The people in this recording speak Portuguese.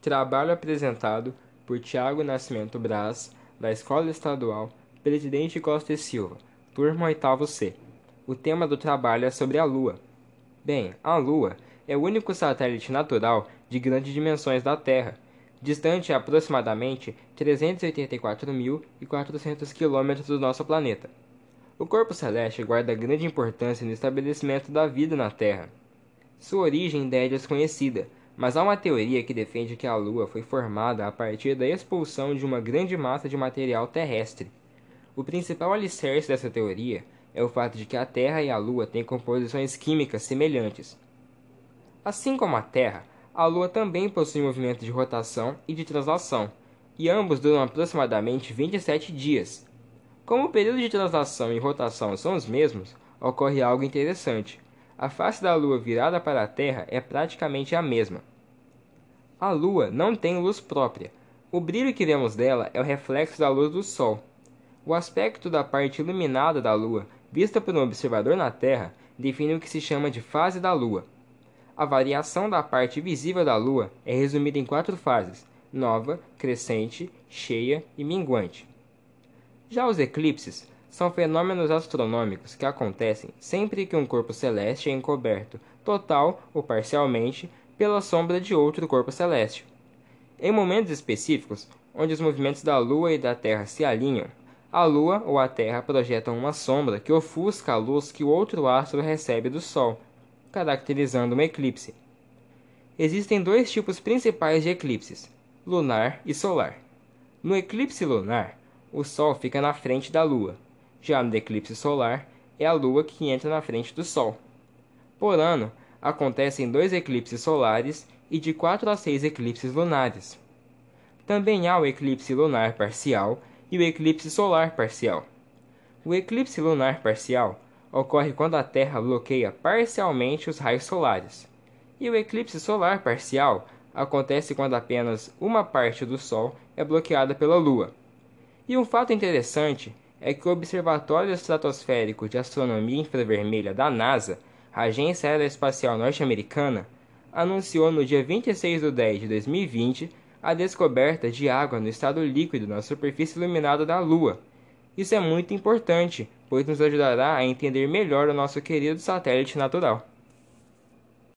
Trabalho apresentado por Tiago Nascimento Braz, da Escola Estadual Presidente Costa e Silva, turma 8 C. O tema do trabalho é sobre a Lua. Bem, a Lua é o único satélite natural de grandes dimensões da Terra, distante aproximadamente 384.400 km do nosso planeta. O corpo celeste guarda grande importância no estabelecimento da vida na Terra. Sua origem ainda é desconhecida, mas há uma teoria que defende que a Lua foi formada a partir da expulsão de uma grande massa de material terrestre. O principal alicerce dessa teoria é o fato de que a Terra e a Lua têm composições químicas semelhantes. Assim como a Terra, a Lua também possui movimento de rotação e de translação, e ambos duram aproximadamente 27 dias, como o período de translação e rotação são os mesmos, ocorre algo interessante. A face da Lua virada para a Terra é praticamente a mesma. A Lua não tem luz própria. O brilho que vemos dela é o reflexo da luz do Sol. O aspecto da parte iluminada da Lua, vista por um observador na Terra, define o que se chama de fase da Lua. A variação da parte visível da Lua é resumida em quatro fases: nova, crescente, cheia e minguante. Já os eclipses são fenômenos astronômicos que acontecem sempre que um corpo celeste é encoberto, total ou parcialmente, pela sombra de outro corpo celeste. Em momentos específicos, onde os movimentos da Lua e da Terra se alinham, a Lua ou a Terra projetam uma sombra que ofusca a luz que o outro astro recebe do Sol, caracterizando um eclipse. Existem dois tipos principais de eclipses: lunar e solar. No eclipse lunar, o Sol fica na frente da Lua. Já no eclipse solar, é a Lua que entra na frente do Sol. Por ano, acontecem dois eclipses solares e de quatro a seis eclipses lunares. Também há o eclipse lunar parcial e o eclipse solar parcial. O eclipse lunar parcial ocorre quando a Terra bloqueia parcialmente os raios solares, e o eclipse solar parcial acontece quando apenas uma parte do Sol é bloqueada pela Lua. E um fato interessante é que o Observatório Estratosférico de Astronomia Infravermelha da NASA, Agência Aeroespacial Norte-Americana, anunciou no dia 26 de 10 de 2020 a descoberta de água no estado líquido na superfície iluminada da Lua. Isso é muito importante, pois nos ajudará a entender melhor o nosso querido satélite natural.